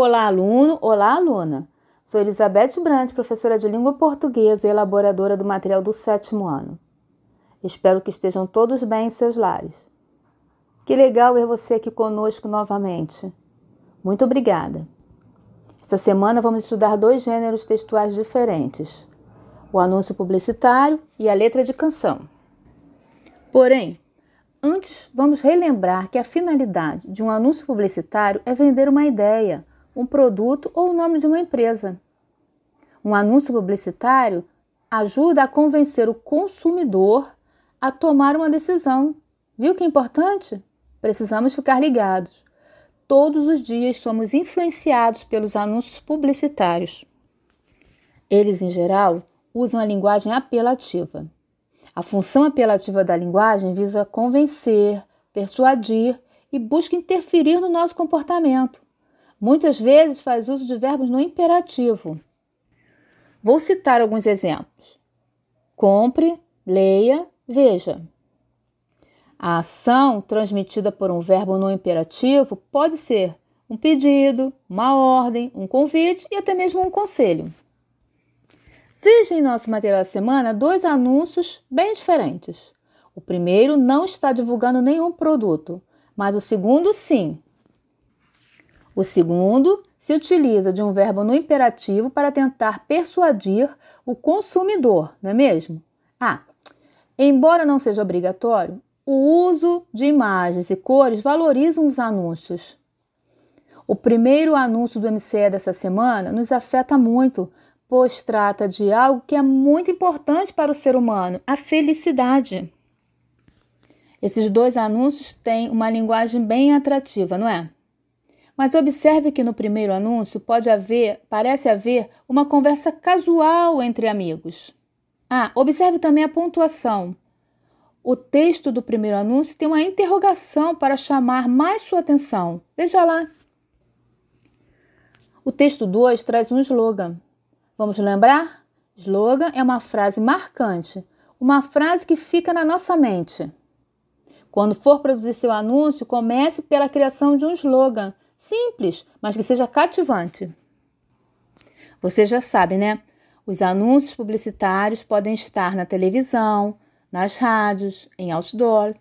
Olá, aluno! Olá, aluna! Sou Elizabeth Brandt, professora de língua portuguesa e elaboradora do material do sétimo ano. Espero que estejam todos bem em seus lares. Que legal ver você aqui conosco novamente. Muito obrigada. Essa semana vamos estudar dois gêneros textuais diferentes: o anúncio publicitário e a letra de canção. Porém, antes vamos relembrar que a finalidade de um anúncio publicitário é vender uma ideia um produto ou o nome de uma empresa. Um anúncio publicitário ajuda a convencer o consumidor a tomar uma decisão. Viu que é importante? Precisamos ficar ligados. Todos os dias somos influenciados pelos anúncios publicitários. Eles, em geral, usam a linguagem apelativa. A função apelativa da linguagem visa convencer, persuadir e busca interferir no nosso comportamento. Muitas vezes faz uso de verbos no imperativo. Vou citar alguns exemplos. Compre, leia, veja. A ação transmitida por um verbo no imperativo pode ser um pedido, uma ordem, um convite e até mesmo um conselho. Veja em nosso material da semana dois anúncios bem diferentes. O primeiro não está divulgando nenhum produto, mas o segundo sim, o segundo se utiliza de um verbo no imperativo para tentar persuadir o consumidor, não é mesmo? Ah, embora não seja obrigatório, o uso de imagens e cores valorizam os anúncios. O primeiro anúncio do MCE dessa semana nos afeta muito, pois trata de algo que é muito importante para o ser humano: a felicidade. Esses dois anúncios têm uma linguagem bem atrativa, não é? Mas observe que no primeiro anúncio pode haver, parece haver, uma conversa casual entre amigos. Ah, observe também a pontuação. O texto do primeiro anúncio tem uma interrogação para chamar mais sua atenção. Veja lá. O texto 2 traz um slogan. Vamos lembrar? Slogan é uma frase marcante, uma frase que fica na nossa mente. Quando for produzir seu anúncio, comece pela criação de um slogan Simples, mas que seja cativante. Você já sabe, né? Os anúncios publicitários podem estar na televisão, nas rádios, em outdoor,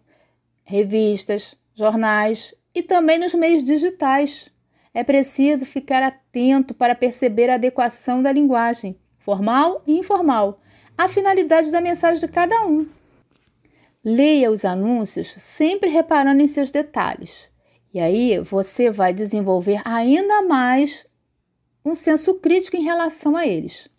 revistas, jornais e também nos meios digitais. É preciso ficar atento para perceber a adequação da linguagem, formal e informal, a finalidade da mensagem de cada um. Leia os anúncios sempre reparando em seus detalhes. E aí você vai desenvolver ainda mais um senso crítico em relação a eles.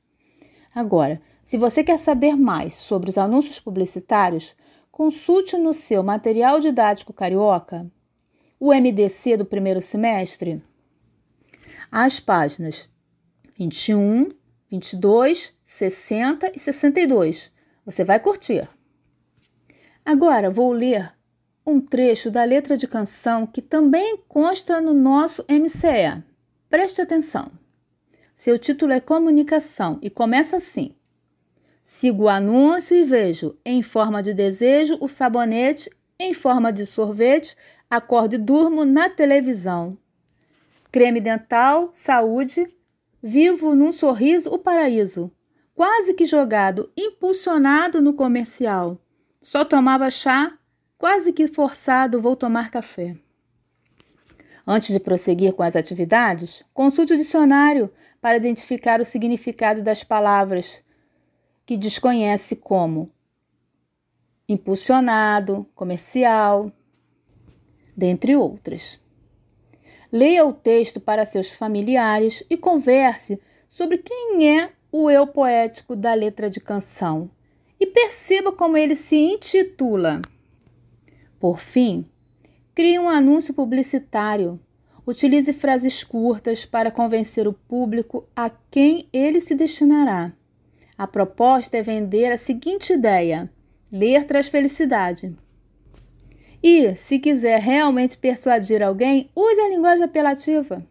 Agora, se você quer saber mais sobre os anúncios publicitários, consulte no seu material didático carioca, o MDC do primeiro semestre, as páginas 21, 22, 60 e 62. Você vai curtir. Agora vou ler um trecho da letra de canção que também consta no nosso MCE. Preste atenção. Seu título é Comunicação e começa assim: Sigo o anúncio e vejo, em forma de desejo, o sabonete, em forma de sorvete, acordo e durmo na televisão. Creme dental, saúde, vivo num sorriso o paraíso, quase que jogado, impulsionado no comercial. Só tomava chá Quase que forçado, vou tomar café. Antes de prosseguir com as atividades, consulte o dicionário para identificar o significado das palavras que desconhece como impulsionado, comercial, dentre outras. Leia o texto para seus familiares e converse sobre quem é o eu poético da letra de canção e perceba como ele se intitula. Por fim, crie um anúncio publicitário. Utilize frases curtas para convencer o público a quem ele se destinará. A proposta é vender a seguinte ideia: ler traz felicidade. E, se quiser realmente persuadir alguém, use a linguagem apelativa.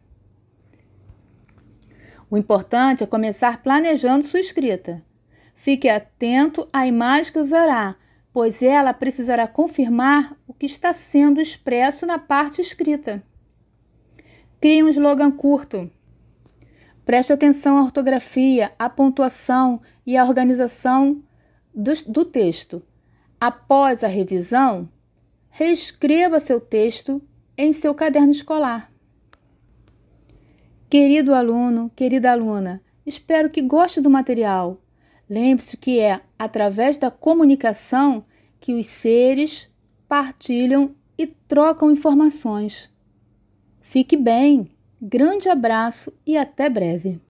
O importante é começar planejando sua escrita. Fique atento à imagem que usará pois ela precisará confirmar o que está sendo expresso na parte escrita. Crie um slogan curto. Preste atenção à ortografia, à pontuação e à organização do, do texto. Após a revisão, reescreva seu texto em seu caderno escolar. Querido aluno, querida aluna, espero que goste do material. Lembre-se que é através da comunicação que os seres partilham e trocam informações. Fique bem! Grande abraço e até breve!